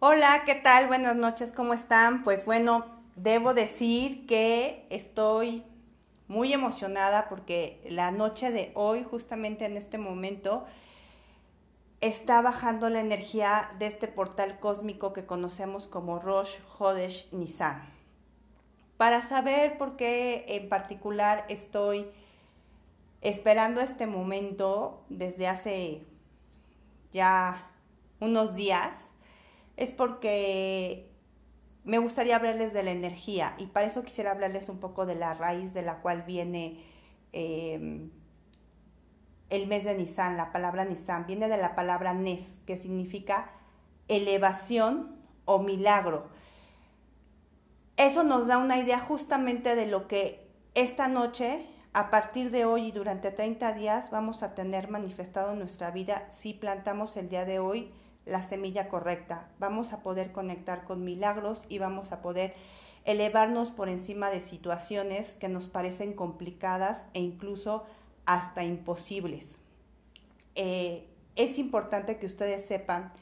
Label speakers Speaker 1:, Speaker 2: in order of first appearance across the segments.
Speaker 1: Hola, ¿qué tal? Buenas noches, ¿cómo están? Pues bueno, debo decir que estoy muy emocionada porque la noche de hoy, justamente en este momento, está bajando la energía de este portal cósmico que conocemos como Rosh Hodesh Nisan. Para saber por qué en particular estoy esperando este momento desde hace ya unos días, es porque me gustaría hablarles de la energía y para eso quisiera hablarles un poco de la raíz de la cual viene em, el mes de Nisan, la palabra Nisan, viene de la palabra Nes, que significa elevación o milagro. Eso nos da una idea justamente de lo que esta noche, a partir de hoy y durante 30 días, vamos a tener manifestado en nuestra vida si plantamos el día de hoy la semilla correcta. Vamos a poder conectar con milagros y vamos a poder elevarnos por encima de situaciones que nos parecen complicadas e incluso hasta imposibles. Eh, es importante que ustedes sepan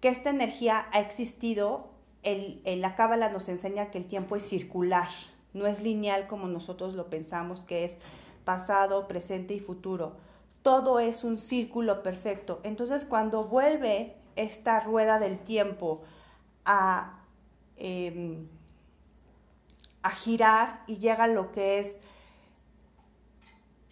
Speaker 1: que esta energía ha existido, el, la cábala nos enseña que el tiempo es circular, no es lineal como nosotros lo pensamos, que es pasado, presente y futuro. Todo es un círculo perfecto. Entonces cuando vuelve esta rueda del tiempo a, em, a girar y llega lo que es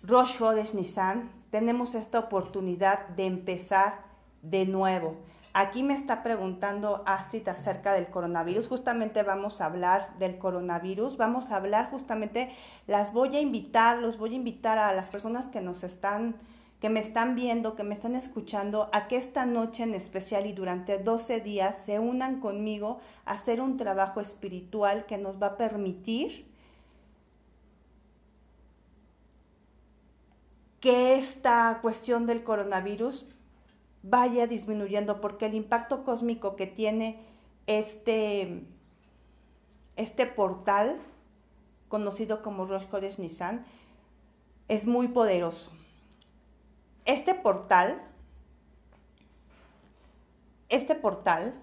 Speaker 1: Rosh Hodesh Nissan, tenemos esta oportunidad de empezar de nuevo. Aquí me está preguntando Astrid acerca del coronavirus. Justamente vamos a hablar del coronavirus. Vamos a hablar justamente, las voy a invitar, los voy a invitar a las personas que nos están que me están viendo, que me están escuchando, a que esta noche en especial y durante 12 días se unan conmigo a hacer un trabajo espiritual que nos va a permitir que esta cuestión del coronavirus vaya disminuyendo, porque el impacto cósmico que tiene este, este portal, conocido como Rosh Kodesh Nissan, es muy poderoso este portal, este portal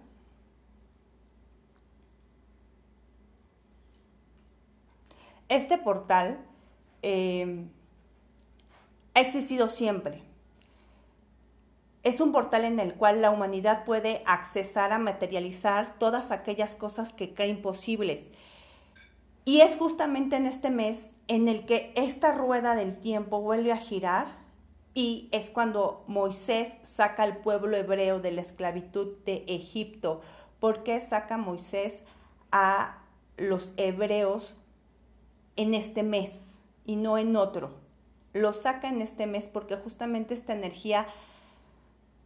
Speaker 1: este portal eh, ha existido siempre. Es un portal en el cual la humanidad puede accesar a materializar todas aquellas cosas que creen posibles. Y es justamente en este mes en el que esta rueda del tiempo vuelve a girar y es cuando Moisés saca al pueblo hebreo de la esclavitud de Egipto. ¿Por qué saca Moisés a los hebreos en este mes y no en otro? Lo saca en este mes porque justamente esta energía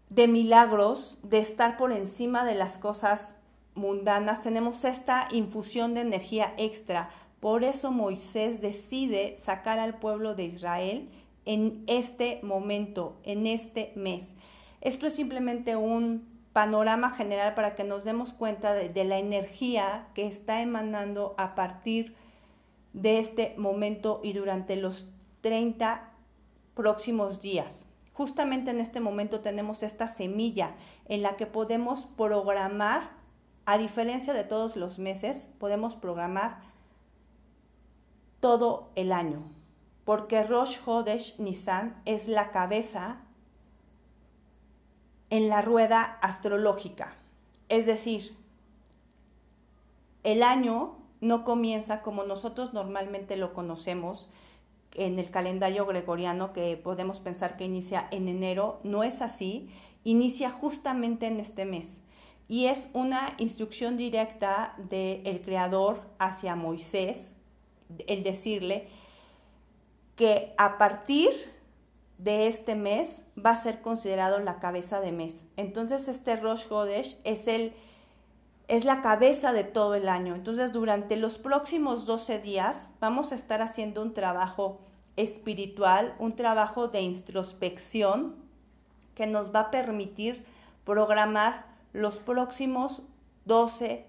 Speaker 1: de milagros, de estar por encima de las cosas mundanas, tenemos esta infusión de energía extra. Por eso Moisés decide sacar al pueblo de Israel en este momento, en este mes. Esto es simplemente un panorama general para que nos demos cuenta de, la energía que está emanando a partir de este momento y durante los 30 próximos días. Justamente en este momento tenemos esta semilla en la que podemos programar, a diferencia de todos los meses, podemos programar todo el año porque Rosh Hodesh Nisan es la cabeza en la rueda astrológica. Es decir, el año no comienza como nosotros normalmente lo conocemos en el calendario gregoriano, que podemos pensar que inicia en enero, no es así, inicia justamente en este mes. Y es una instrucción directa del Creador hacia Moisés, el decirle, que a partir de este mes va a ser considerado la cabeza de mes. Entonces este Rosh Hodesh es el es la cabeza de todo el año. Entonces, durante los próximos 12 días vamos a estar haciendo un trabajo espiritual, un trabajo de introspección que nos va a permitir programar los próximos 12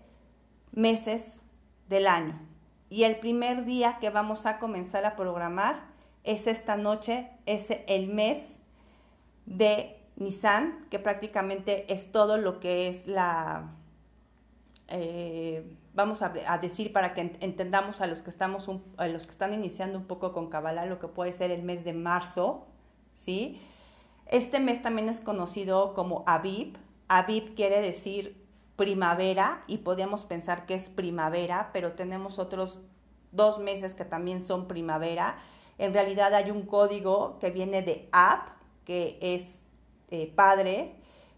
Speaker 1: meses del año. Y el primer día que vamos a comenzar a programar es esta noche, es el mes de Nisan, que prácticamente es todo lo que es la, eh, vamos a, decir para que entendamos a los que estamos a los que están iniciando un poco con Kabbalah lo que puede ser el mes de marzo, ¿sí? Este mes también es conocido como Aviv. Aviv quiere decir primavera y podríamos pensar que es primavera, pero tenemos otros dos meses que también son primavera. En realidad hay un código que viene de Ab, que es eh, padre,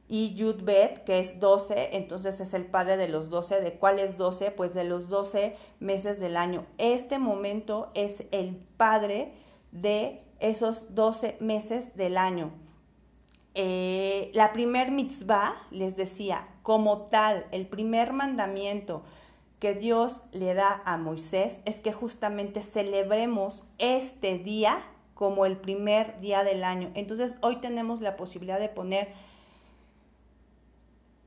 Speaker 1: y Yudbet, que es 12, entonces es el padre de los 12. ¿De cuáles 12? Pues de los 12 meses del año. Este momento es el padre de esos 12 meses del año. Eh, la primer mitzvah, les decía, como tal, el primer mandamiento que Dios le da a Moisés es que justamente celebremos este día como el primer día del año. Entonces hoy tenemos la posibilidad de poner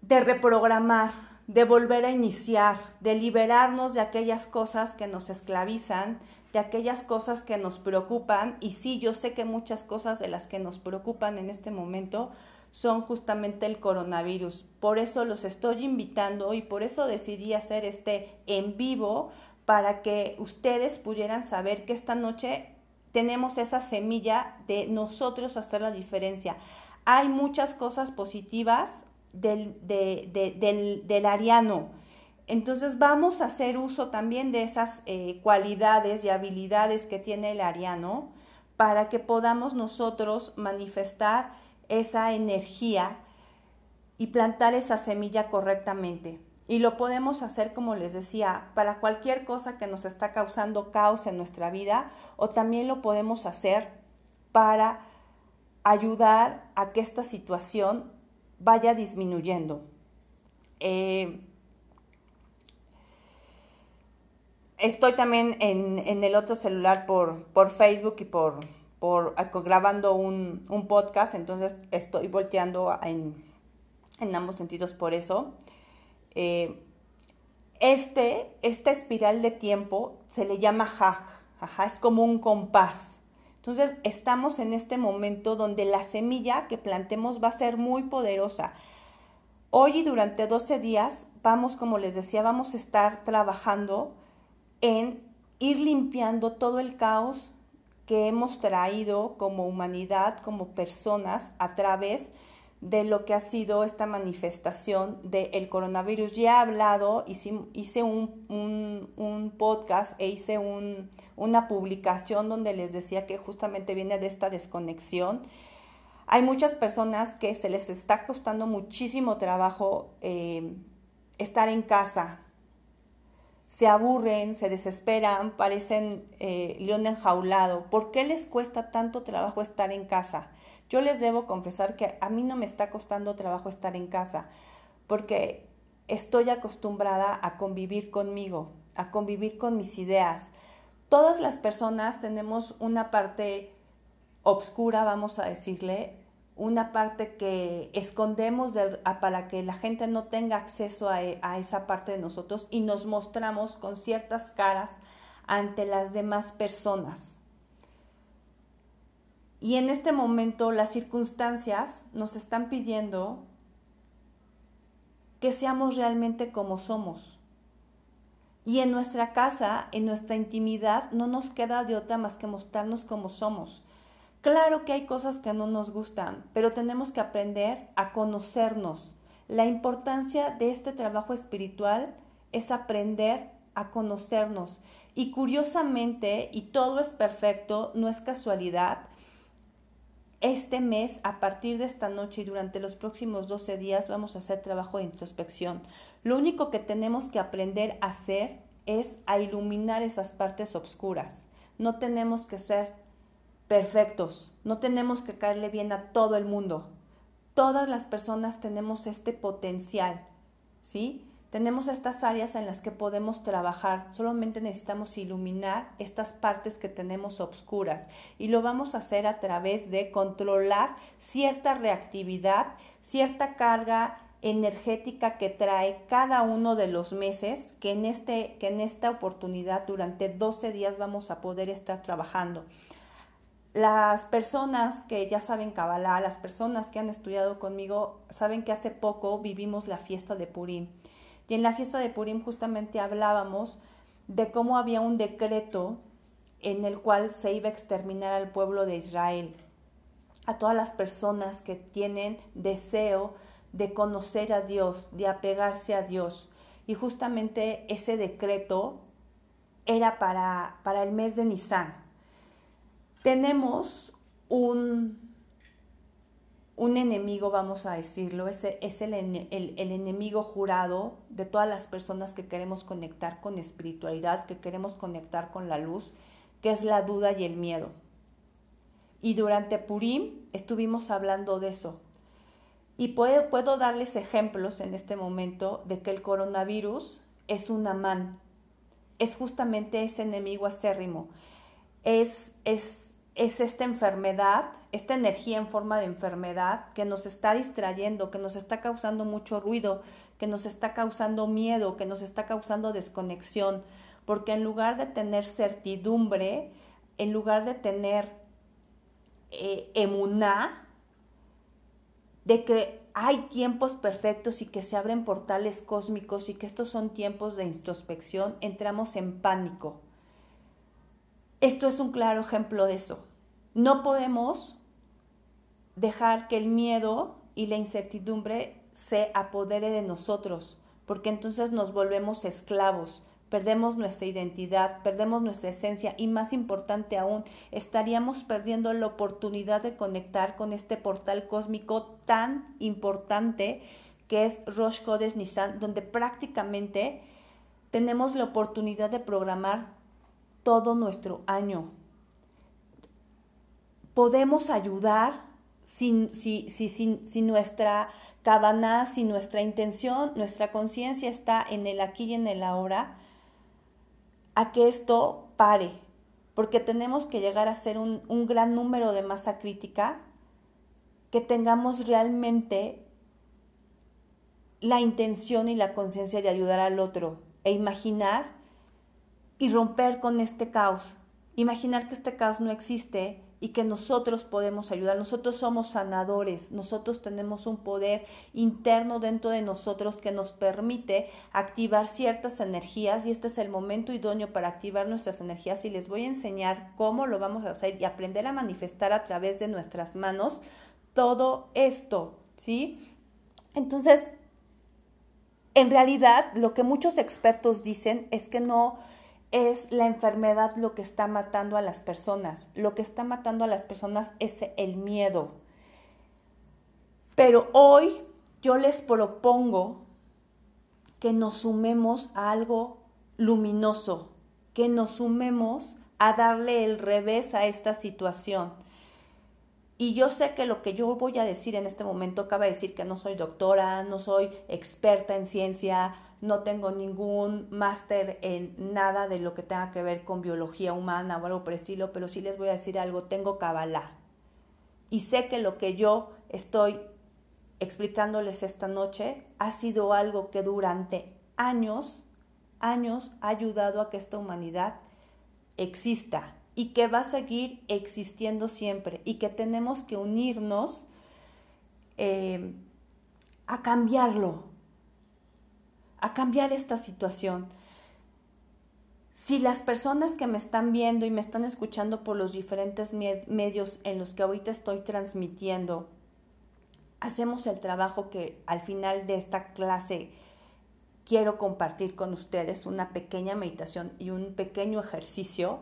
Speaker 1: de reprogramar, de volver a iniciar, de liberarnos de aquellas cosas que nos esclavizan, de aquellas cosas que nos preocupan. Y sí, yo sé que muchas cosas de las que nos preocupan en este momento son justamente el coronavirus. Por eso los estoy invitando y por eso decidí hacer este en vivo para que ustedes pudieran saber que esta noche tenemos esa semilla de nosotros hacer la diferencia. Hay muchas cosas positivas, del, del, ariano. Entonces vamos a hacer uso también de esas eh, cualidades y habilidades que tiene el ariano para que podamos nosotros manifestar esa energía y plantar esa semilla correctamente. Y lo podemos hacer, como les decía, para cualquier cosa que nos está causando caos en nuestra vida o también lo podemos hacer para ayudar a que esta situación vaya disminuyendo. Eh, estoy también en, el otro celular por, por Facebook y por, por grabando un, podcast, entonces estoy volteando en, ambos sentidos por eso. Eh, este, esta espiral de tiempo se le llama haj, es como un compás. Entonces estamos en este momento donde la semilla que plantemos va a ser muy poderosa. Hoy y durante 12 días vamos, como les decía, vamos a estar trabajando en ir limpiando todo el caos que hemos traído como humanidad, como personas, a través de lo que ha sido esta manifestación del coronavirus. Ya he hablado, hice, un, podcast e hice una publicación donde les decía que justamente viene de esta desconexión. Hay muchas personas que se les está costando muchísimo trabajo eh, estar en casa. Se aburren, se desesperan, parecen eh, león enjaulado. ¿Por qué les cuesta tanto trabajo estar en casa? Yo les debo confesar que a mí no me está costando trabajo estar en casa, porque estoy acostumbrada a convivir conmigo, a convivir con mis ideas. Todas las personas tenemos una parte obscura, vamos a decirle, una parte que escondemos para que la gente no tenga acceso a, a esa parte de nosotros y nos mostramos con ciertas caras ante las demás personas. Y en este momento las circunstancias nos están pidiendo que seamos realmente como somos. Y en nuestra casa, en nuestra intimidad, no nos queda de otra más que mostrarnos como somos. Claro que hay cosas que no nos gustan, pero tenemos que aprender a conocernos. La importancia de este trabajo espiritual es aprender a conocernos. Y curiosamente, y todo es perfecto, no es casualidad, este mes, a partir de esta noche y durante los próximos 12 días, vamos a hacer trabajo de introspección. Lo único que tenemos que aprender a hacer es a iluminar esas partes oscuras. No tenemos que ser perfectos, no tenemos que caerle bien a todo el mundo. Todas las personas tenemos este potencial, ¿sí? Tenemos estas áreas en las que podemos trabajar, solamente necesitamos iluminar estas partes que tenemos obscuras y lo vamos a hacer a través de controlar cierta reactividad, cierta carga energética que trae cada uno de los meses que en, este, que en esta oportunidad durante 12 días vamos a poder estar trabajando. Las personas que ya saben Kabbalah, las personas que han estudiado conmigo, saben que hace poco vivimos la fiesta de Purim Y en la fiesta de Purim justamente hablábamos de cómo había un decreto en el cual se iba a exterminar al pueblo de Israel, a todas las personas que tienen deseo de conocer a Dios, de apegarse a Dios. Y justamente ese decreto era para, para el mes de Nisan. Tenemos un, un enemigo, vamos a decirlo, ese es el, el, enemigo jurado de todas las personas que queremos conectar con espiritualidad, que queremos conectar con la luz, que es la duda y el miedo. Y durante Purim estuvimos hablando de eso. Y puedo, puedo darles ejemplos en este momento de que el coronavirus es un amán, es justamente ese enemigo acérrimo, es, es es esta enfermedad, esta energía en forma de enfermedad que nos está distrayendo, que nos está causando mucho ruido, que nos está causando miedo, que nos está causando desconexión, porque en lugar de tener certidumbre, en lugar de tener eh, de que hay tiempos perfectos y que se abren portales cósmicos y que estos son tiempos de introspección, entramos en pánico esto es un claro ejemplo de eso. No podemos dejar que el miedo y la incertidumbre se apodere de nosotros, porque entonces nos volvemos esclavos, perdemos nuestra identidad, perdemos nuestra esencia y más importante aún, estaríamos perdiendo la oportunidad de conectar con este portal cósmico tan importante que es Rosh Chodesh Nissan, donde prácticamente tenemos la oportunidad de programar todo nuestro año. Podemos ayudar si, si, si, nuestra cabana, si nuestra intención, nuestra conciencia está en el aquí y en el ahora, a que esto pare, porque tenemos que llegar a ser un, un gran número de masa crítica, que tengamos realmente la intención y la conciencia de ayudar al otro e imaginar y romper con este caos. Imaginar que este caos no existe y que nosotros podemos ayudar. Nosotros somos sanadores, nosotros tenemos un poder interno dentro de nosotros que nos permite activar ciertas energías y este es el momento idóneo para activar nuestras energías y les voy a enseñar cómo lo vamos a hacer y aprender a manifestar a través de nuestras manos todo esto, ¿sí? Entonces, en realidad, lo que muchos expertos dicen es que no es la enfermedad lo que está matando a las personas. Lo que está matando a las personas es el miedo. Pero hoy yo les propongo que nos sumemos a algo luminoso, que nos sumemos a darle el revés a esta situación. Y yo sé que lo que yo voy a decir en este momento, acaba de decir que no soy doctora, no soy experta en ciencia, no tengo ningún máster en nada de lo que tenga que ver con biología humana o algo por estilo, pero sí les voy a decir algo, tengo Kabbalah. Y sé que lo que yo estoy explicándoles esta noche ha sido algo que durante años, años ha ayudado a que esta humanidad exista y que va a seguir existiendo siempre y que tenemos que unirnos eh, a cambiarlo, a cambiar esta situación. Si las personas que me están viendo y me están escuchando por los diferentes medios en los que ahorita estoy transmitiendo, hacemos el trabajo que al final de esta clase quiero compartir con ustedes, una pequeña meditación y un pequeño ejercicio,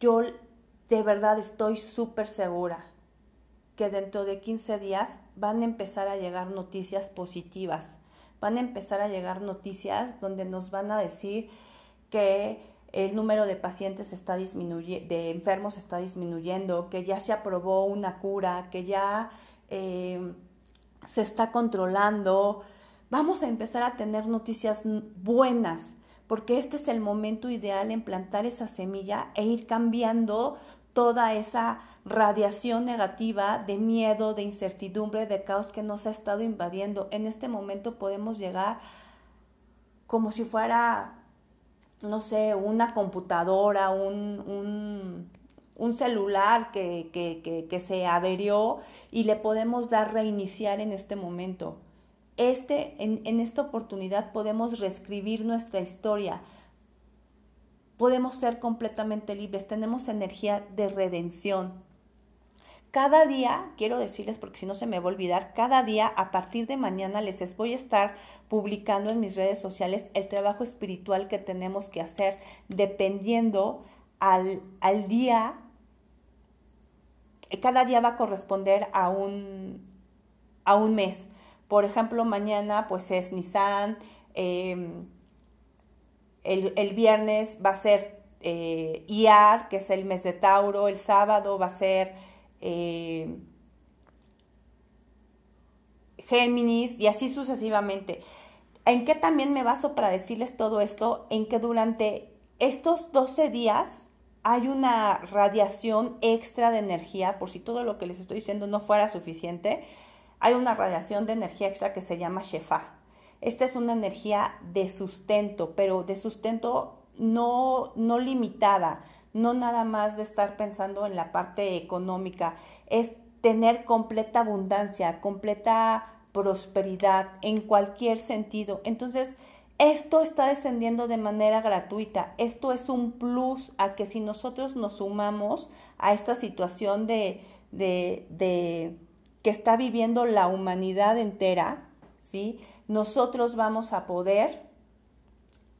Speaker 1: yo de verdad estoy súper segura que dentro de 15 días van a empezar a llegar noticias positivas van a empezar a llegar noticias donde nos van a decir que el número de pacientes está disminuyendo, de enfermos está disminuyendo, que ya se aprobó una cura, que ya eh, se está controlando. Vamos a empezar a tener noticias buenas, porque este es el momento ideal en plantar esa semilla e ir cambiando toda esa radiación negativa de miedo, de incertidumbre, de caos que nos ha estado invadiendo. En este momento podemos llegar como si fuera, no sé, una computadora, un, celular que, que, que se averió y le podemos dar reiniciar en este momento. Este, en, en esta oportunidad podemos reescribir nuestra historia, podemos ser completamente libres, tenemos energía de redención. Cada día, quiero decirles porque si no se me va a olvidar, cada día a partir de mañana les voy a estar publicando en mis redes sociales el trabajo espiritual que tenemos que hacer dependiendo al, al día. Cada día va a corresponder a un, a un mes. Por ejemplo, mañana pues es Nissan, em, el, viernes va a ser eh, IAR, que es el mes de Tauro, el sábado va a ser eh, Géminis y así sucesivamente. ¿En qué también me baso para decirles todo esto? En que durante estos 12 días hay una radiación extra de energía, por si todo lo que les estoy diciendo no fuera suficiente, hay una radiación de energía extra que se llama Shefa. Esta es una energía de sustento, pero de sustento no, no limitada, no nada más de estar pensando en la parte económica, es tener completa abundancia, completa prosperidad en cualquier sentido. Entonces, esto está descendiendo de manera gratuita. Esto es un plus a que si nosotros nos sumamos a esta situación de, de, de que está viviendo la humanidad entera, ¿sí? Nosotros vamos a poder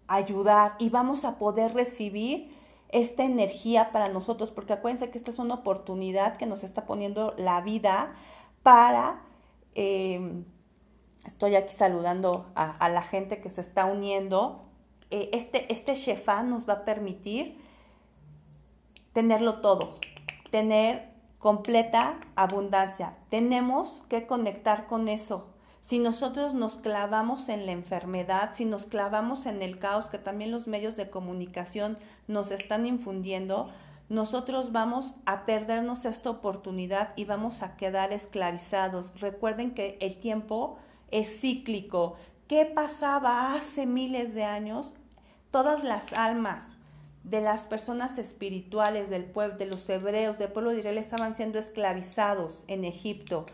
Speaker 1: ayudar y vamos a poder recibir esta energía para nosotros, porque acuérdense que esta es una oportunidad que nos está poniendo la vida para, em, estoy aquí saludando a, la gente que se está uniendo, eh, este, este nos va a permitir tenerlo todo, tener completa abundancia. Tenemos que conectar con eso. Si nosotros nos clavamos en la enfermedad, si nos clavamos en el caos que también los medios de comunicación nos están infundiendo, nosotros vamos a perdernos esta oportunidad y vamos a quedar esclavizados. Recuerden que el tiempo es cíclico. ¿Qué pasaba hace miles de años? Todas las almas de las personas espirituales del pueblo, de los hebreos, del pueblo de Israel, estaban siendo esclavizados en Egipto.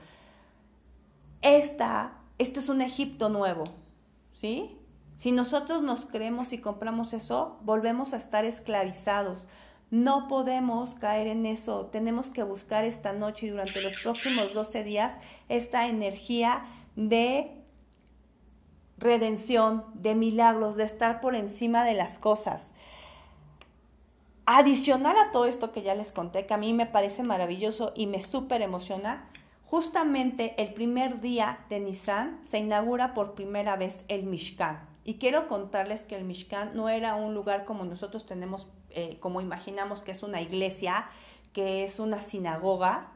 Speaker 1: Esta este es un Egipto nuevo, ¿sí? Si nosotros nos creemos y compramos eso, volvemos a estar esclavizados. No podemos caer en eso. Tenemos que buscar esta noche y durante los próximos 12 días esta energía de redención, de milagros, de estar por encima de las cosas. Adicional a todo esto que ya les conté, que a mí me parece maravilloso y me súper emociona, Justamente el primer día de Nisan se inaugura por primera vez el Mishkan. Y quiero contarles que el Mishkan no era un lugar como nosotros tenemos, eh, como imaginamos que es una iglesia, que es una sinagoga,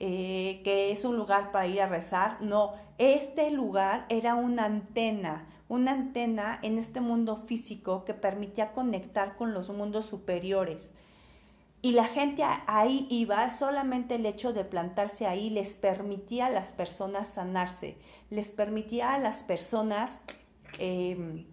Speaker 1: eh, que es un lugar para ir a rezar. No, este lugar era una antena, una antena en este mundo físico que permitía conectar con los mundos superiores. Y la gente ahí iba, solamente el hecho de plantarse ahí les permitía a las personas sanarse, les permitía a las personas em,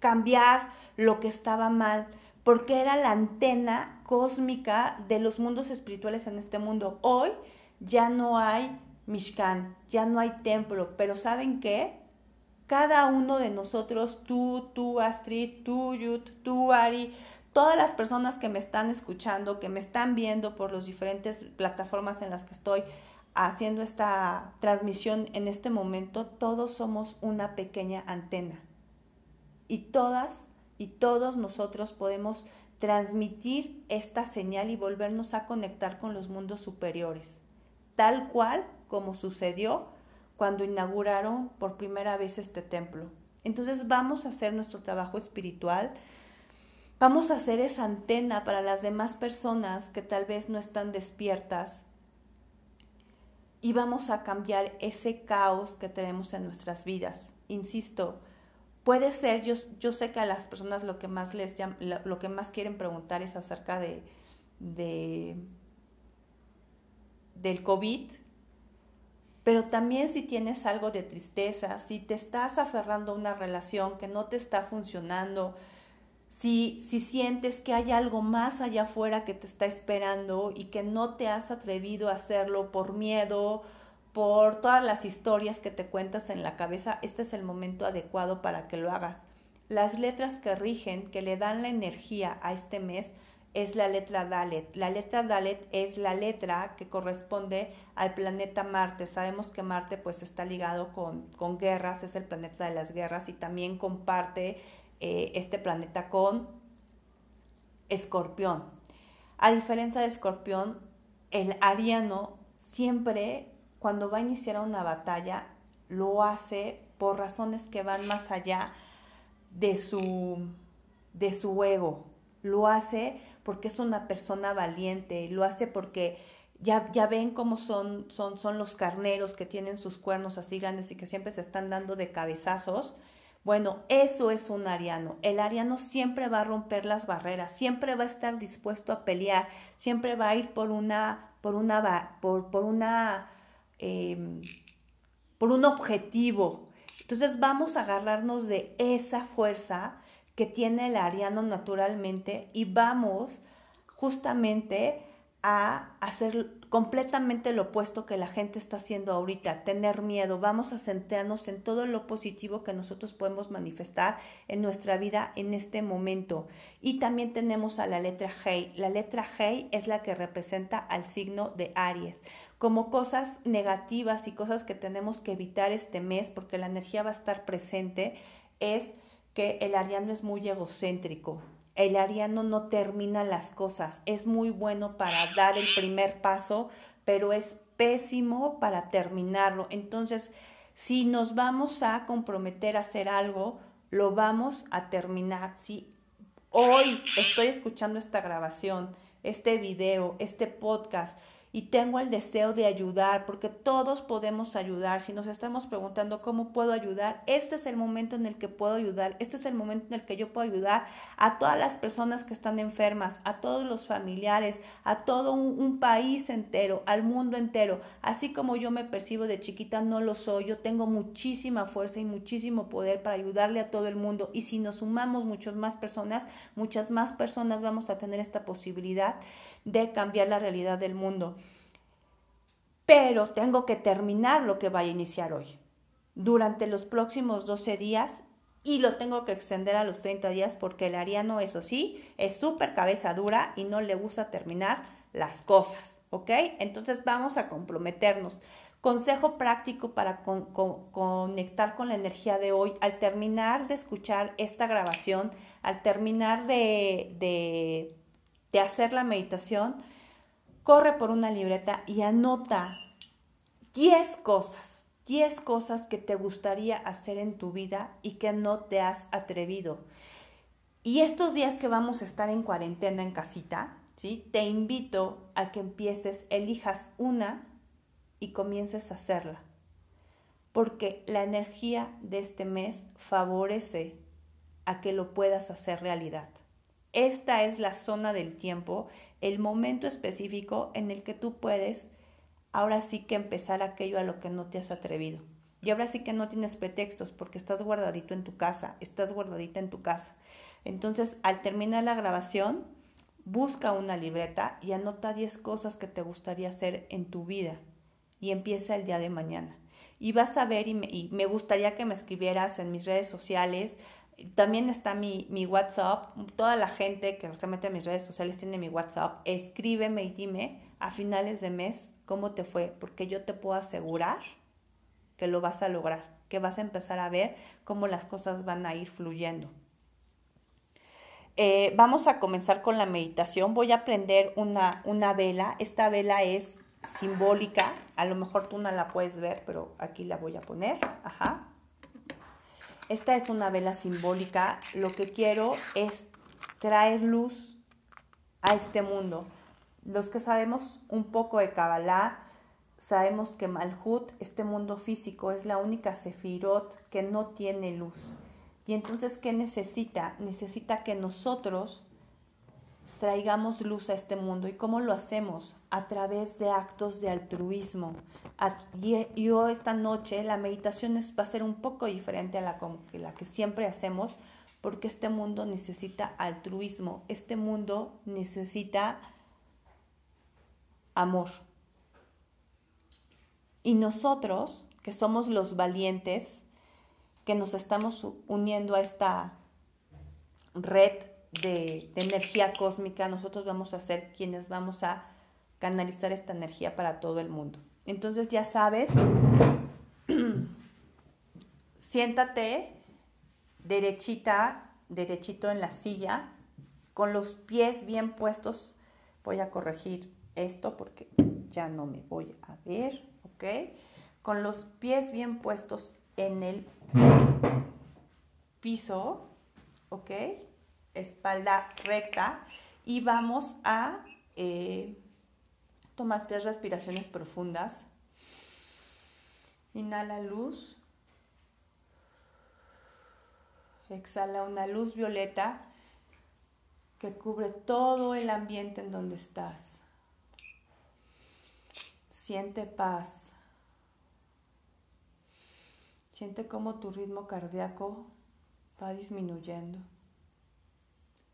Speaker 1: cambiar lo que estaba mal, porque era la antena cósmica de los mundos espirituales en este mundo. Hoy ya no hay Mishkan, ya no hay templo, pero ¿saben qué? Cada uno de nosotros, tú, tú Astrid, tú Yut, tú Ari, todas las personas que me están escuchando, que me están viendo por las diferentes plataformas en las que estoy haciendo esta transmisión en este momento, todos somos una pequeña antena. Y todas y todos nosotros podemos transmitir esta señal y volvernos a conectar con los mundos superiores, tal cual como sucedió cuando inauguraron por primera vez este templo. Entonces vamos a hacer nuestro trabajo espiritual, vamos a hacer esa antena para las demás personas que tal vez no están despiertas y vamos a cambiar ese caos que tenemos en nuestras vidas. Insisto, puede ser, yo, yo sé que a las personas lo que más les lo que más quieren preguntar es acerca de, de del COVID, pero también si tienes algo de tristeza, si te estás aferrando a una relación que no te está funcionando, si, si sientes que hay algo más allá afuera que te está esperando y que no te has atrevido a hacerlo por miedo, por todas las historias que te cuentas en la cabeza, este es el momento adecuado para que lo hagas. Las letras que rigen, que le dan la energía a este mes, es la letra Dalet. La letra Dalet es la letra que corresponde al planeta Marte. Sabemos que Marte pues está ligado con, con guerras, es el planeta de las guerras y también comparte eh, este planeta con Escorpión. A diferencia de Escorpión, el ariano siempre cuando va a iniciar una batalla lo hace por razones que van más allá de su, de su ego. Lo hace porque es una persona valiente, lo hace porque ya, ya ven cómo son, son, son los carneros que tienen sus cuernos así grandes y que siempre se están dando de cabezazos. Bueno, eso es un ariano. El ariano siempre va a romper las barreras, siempre va a estar dispuesto a pelear, siempre va a ir por una, por una, por, por una, em, por un objetivo. Entonces vamos a agarrarnos de esa fuerza que tiene el ariano naturalmente y vamos justamente a hacer completamente lo opuesto que la gente está haciendo ahorita, tener miedo. Vamos a centrarnos en todo lo positivo que nosotros podemos manifestar en nuestra vida en este momento. Y también tenemos a la letra Hei. La letra Hei es la que representa al signo de Aries. Como cosas negativas y cosas que tenemos que evitar este mes porque la energía va a estar presente es que el ariano es muy egocéntrico. El ariano no termina las cosas. Es muy bueno para dar el primer paso, pero es pésimo para terminarlo. Entonces, si nos vamos a comprometer a hacer algo, lo vamos a terminar. Si hoy estoy escuchando esta grabación, este video, este podcast, y tengo el deseo de ayudar, porque todos podemos ayudar. Si nos estamos preguntando cómo puedo ayudar, este es el momento en el que puedo ayudar, este es el momento en el que yo puedo ayudar a todas las personas que están enfermas, a todos los familiares, a todo un, país entero, al mundo entero. Así como yo me percibo de chiquita, no lo soy, yo tengo muchísima fuerza y muchísimo poder para ayudarle a todo el mundo. Y si nos sumamos muchas más personas, muchas más personas vamos a tener esta posibilidad de cambiar la realidad del mundo. Pero tengo que terminar lo que vaya a iniciar hoy. Durante los próximos 12 días y lo tengo que extender a los 30 días porque el ariano, eso sí, es súper cabeza dura y no le gusta terminar las cosas, ¿ok? Entonces vamos a comprometernos. Consejo práctico para conectar con la energía de hoy. Al terminar de escuchar esta grabación, al terminar de de hacer la meditación, corre por una libreta y anota 10 cosas, 10 cosas que te gustaría hacer en tu vida y que no te has atrevido. Y estos días que vamos a estar en cuarentena en casita, ¿sí? Te invito a que empieces, elijas una y comiences a hacerla. Porque la energía de este mes favorece a que lo puedas hacer realidad. Esta es la zona del tiempo, el momento específico en el que tú puedes ahora sí que empezar aquello a lo que no te has atrevido. Y ahora sí que no tienes pretextos porque estás guardadito en tu casa, estás guardadita en tu casa. Entonces, al terminar la grabación, busca una libreta y anota 10 cosas que te gustaría hacer en tu vida y empieza el día de mañana. Y vas a ver y me, y me gustaría que me escribieras en mis redes sociales también está mi, mi, WhatsApp. Toda la gente que se mete a mis redes sociales tiene mi WhatsApp. Escríbeme y dime a finales de mes cómo te fue, porque yo te puedo asegurar que lo vas a lograr, que vas a empezar a ver cómo las cosas van a ir fluyendo. Eh, vamos a comenzar con la meditación. Voy a prender una, una vela. Esta vela es simbólica. A lo mejor tú no la puedes ver, pero aquí la voy a poner. Ajá. Esta es una vela simbólica. Lo que quiero es traer luz a este mundo. Los que sabemos un poco de Kabbalah, sabemos que Malhut, este mundo físico, es la única sefirot que no tiene luz. Y entonces, ¿qué necesita? Necesita que nosotros traigamos luz a este mundo. ¿Y cómo lo hacemos? A través de actos de altruismo. Yo esta noche la meditación va a ser un poco diferente a la, la que siempre hacemos porque este mundo necesita altruismo, este mundo necesita amor. Y nosotros, que somos los valientes, que nos estamos uniendo a esta red de, energía cósmica, nosotros vamos a ser quienes vamos a canalizar esta energía para todo el mundo. Entonces ya sabes, siéntate derechita, derechito en la silla, con los pies bien puestos. Voy a corregir esto porque ya no me voy a ver, ¿ok? Con los pies bien puestos en el piso, ¿ok? Espalda recta y vamos a eh, tomar tres respiraciones profundas. Inhala luz. Exhala una luz violeta que cubre todo el ambiente en donde estás. Siente paz. Siente cómo tu ritmo cardíaco va disminuyendo.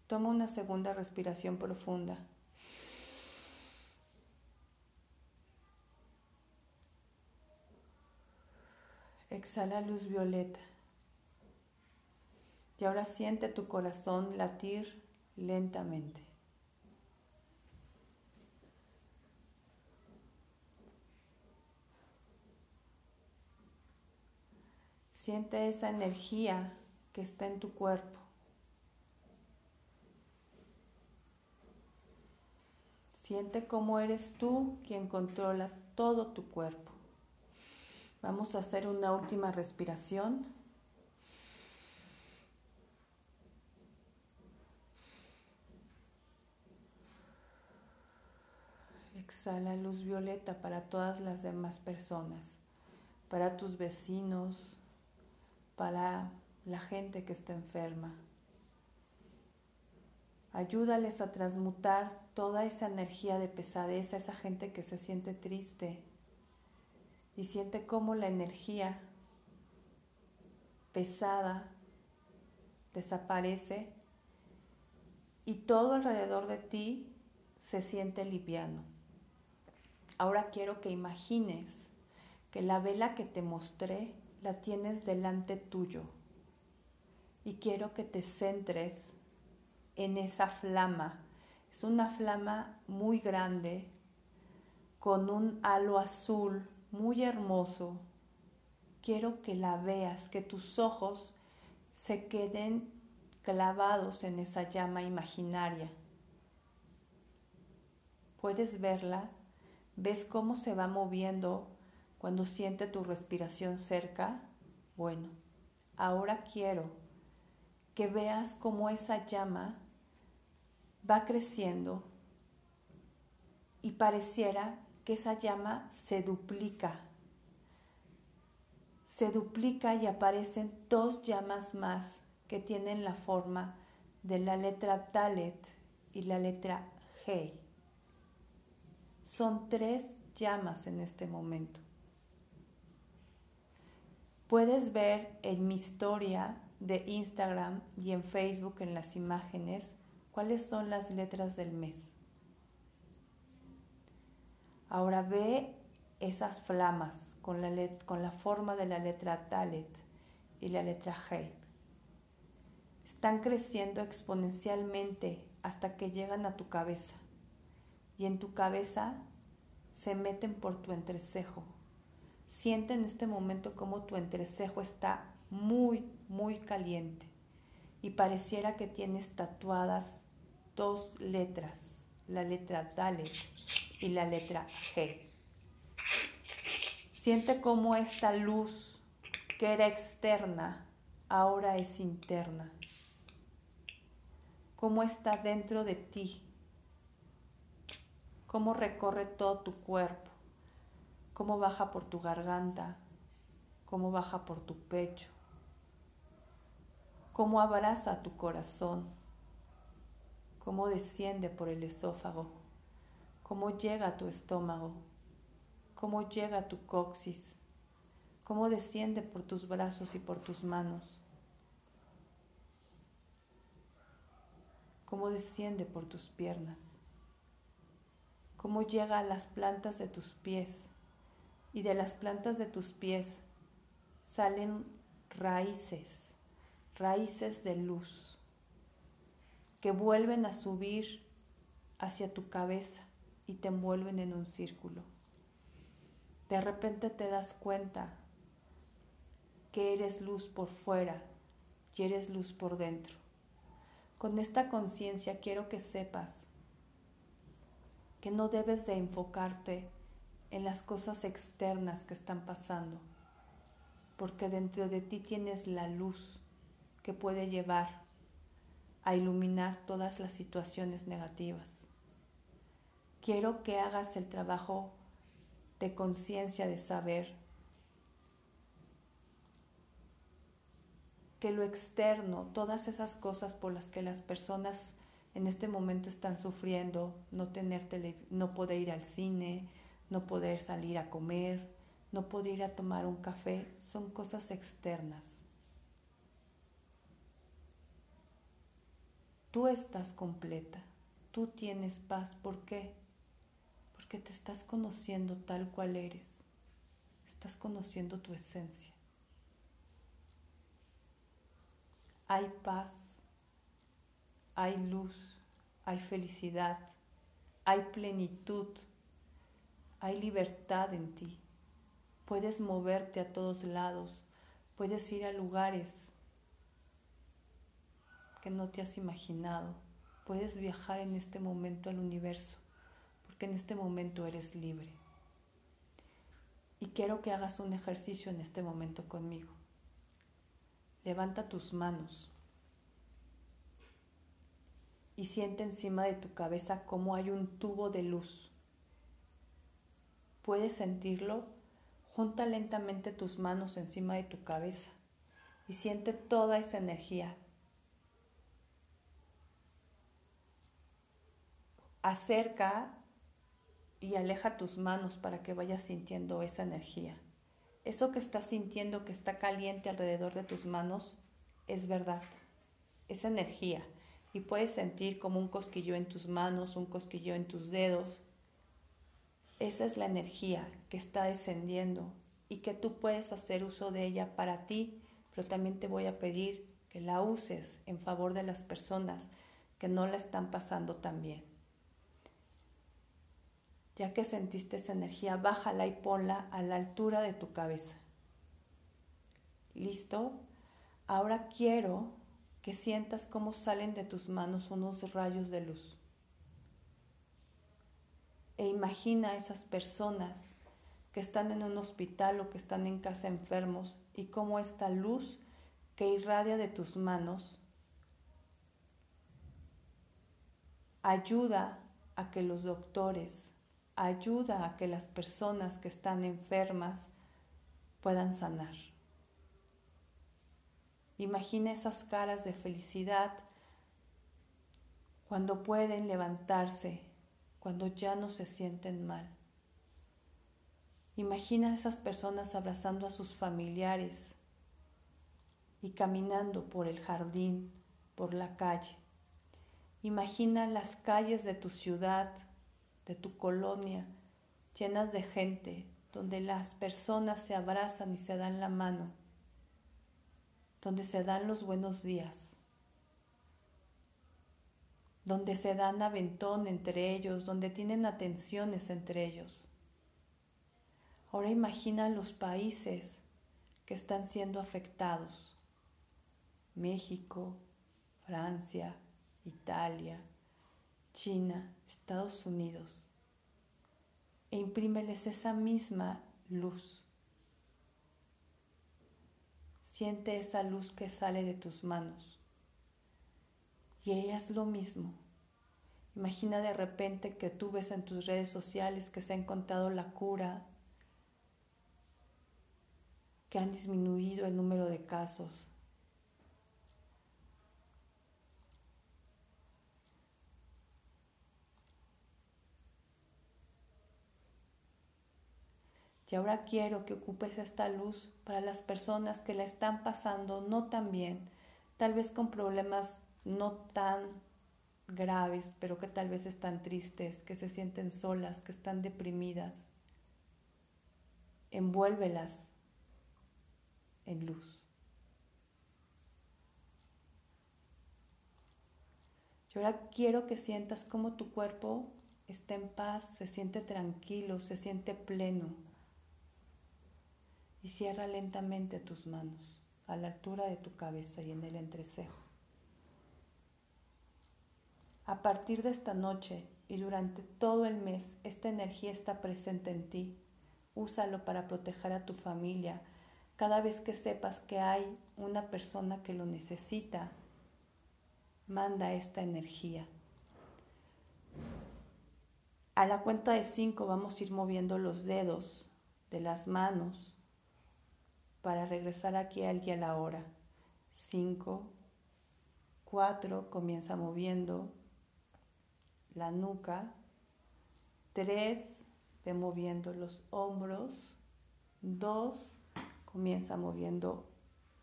Speaker 1: Toma una segunda respiración profunda. Exhala luz violeta. Y ahora siente tu corazón latir lentamente. Siente esa energía que está en tu cuerpo. Siente cómo eres tú quien controla todo tu cuerpo. Vamos a hacer una última respiración. Exhala luz violeta para todas las demás personas, para tus vecinos, para la gente que está enferma. Ayúdales a transmutar toda esa energía de pesadez esa gente que se siente triste y siente cómo la energía pesada desaparece y todo alrededor de ti se siente liviano. Ahora quiero que imagines que la vela que te mostré la tienes delante tuyo. Y quiero que te centres en esa flama. Es una flama muy grande con un halo azul muy hermoso. Quiero que la veas, que tus ojos se queden clavados en esa llama imaginaria. ¿Puedes verla? ¿Ves cómo se va moviendo cuando siente tu respiración cerca, bueno, ahora quiero que veas cómo esa llama va creciendo y pareciera que esa llama se duplica. Se duplica y aparecen dos llamas más que tienen la forma de la letra Dalet y la letra G. Son tres llamas en este momento. Puedes ver en mi historia de Instagram y en Facebook en las imágenes cuáles son las letras del mes. Ahora ve esas flamas con la, con la forma de la letra Dalet y la letra G. Están creciendo exponencialmente hasta que llegan a tu cabeza y en tu cabeza se meten por tu entrecejo Siente en este momento como tu entrecejo está muy, muy caliente y pareciera que tienes tatuadas dos letras, la letra Dalet y la letra G. Siente cómo esta luz que era externa ahora es interna, cómo está dentro de ti, cómo recorre todo tu cuerpo. Cómo baja por tu garganta, cómo baja por tu pecho, cómo abraza tu corazón, cómo desciende por el esófago, cómo llega a tu estómago, cómo llega a tu coxis, cómo desciende por tus brazos y por tus manos, cómo desciende por tus piernas, cómo llega a las plantas de tus pies, y de las plantas de tus pies salen raíces, raíces de luz que vuelven a subir hacia tu cabeza y te envuelven en un círculo. De repente te das cuenta que eres luz por fuera y eres luz por dentro. Con esta conciencia quiero que sepas que no debes de enfocarte en las cosas externas que están pasando, porque dentro de ti tienes la luz que puede llevar a iluminar todas las situaciones negativas. Quiero que hagas el trabajo de conciencia, de saber que lo externo, todas esas cosas por las que las personas en este momento están sufriendo, no tener tele, no poder ir al cine, no poder salir a comer, no poder ir a tomar un café, son cosas externas. Tú estás completa, tú tienes paz, ¿por qué? Porque te estás conociendo tal cual eres, estás conociendo tu esencia. Hay paz, hay luz, hay felicidad, hay plenitud, hay libertad en ti. Puedes moverte a todos lados, puedes ir a lugares que no te has imaginado, puedes viajar en este momento al universo, porque en este momento eres libre. Y quiero que hagas un ejercicio en este momento conmigo. Levanta tus manos y siente encima de tu cabeza como hay un tubo de luz. ¿Puedes sentirlo? Junta lentamente tus manos encima de tu cabeza y siente toda esa energía. Acerca y aleja tus manos para que vayas sintiendo esa energía. Eso que estás sintiendo que está caliente alrededor de tus manos es verdad, es energía y puedes sentir como un cosquillo en tus manos, un cosquillo en tus dedos. Esa es la energía que está descendiendo y que tú puedes hacer uso de ella para ti, pero también te voy a pedir que la uses en favor de las personas que no la están pasando tan bien. Ya que sentiste esa energía, bájala y ponla a la altura de tu cabeza. ¿Listo? Ahora quiero que sientas cómo salen de tus manos unos rayos de luz. E imagina a esas personas que están en un hospital o que están en casa enfermos y cómo esta luz que irradia de tus manos ayuda a que los doctores, ayuda a que las personas que están enfermas puedan sanar. Imagina esas caras de felicidad cuando pueden levantarse, cuando ya no se sienten mal. Imagina esas personas abrazando a sus familiares y caminando por el jardín, por la calle. Imagina las calles de tu ciudad, de tu colonia, llenas de gente, donde las personas se abrazan y se dan la mano donde se dan los buenos días, donde se dan aventón entre ellos, donde tienen atenciones entre ellos. Ahora imagina los países que están siendo afectados. México, Francia, Italia, China, Estados Unidos. E imprímeles esa misma luz. Siente esa luz que sale de tus manos. Y ella es lo mismo. Imagina de repente que tú ves en tus redes sociales que se ha encontrado la cura, que han disminuido el número de casos, Y ahora quiero que ocupes esta luz para las personas que la están pasando no tan bien, tal vez con problemas no tan graves, pero que tal vez están tristes, que se sienten solas, que están deprimidas. envuélvelas en luz. Yo ahora quiero que sientas cómo tu cuerpo está en paz, se siente tranquilo, se siente pleno. Y cierra lentamente tus manos a la altura de tu cabeza y en el entrecejo. A partir de esta noche y durante todo el mes, esta energía está presente en ti. Úsalo para proteger a tu familia. Cada vez que sepas que hay una persona que lo necesita, manda esta energía. A la cuenta de cinco vamos a ir moviendo los dedos de las manos para regresar aquí al a la hora. Cinco, cuatro, comienza moviendo la nuca. Tres, ve moviendo los hombros. Dos, comienza moviendo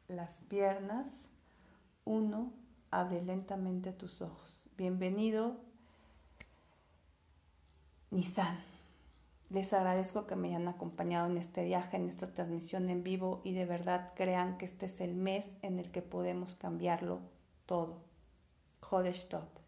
Speaker 1: las piernas. Uno, abre lentamente tus ojos. Bienvenido, Nisan. Les agradezco que me hayan acompañado en este viaje, en esta transmisión en vivo y de verdad crean que este es el mes en el que podemos cambiarlo todo. Jodesh Top.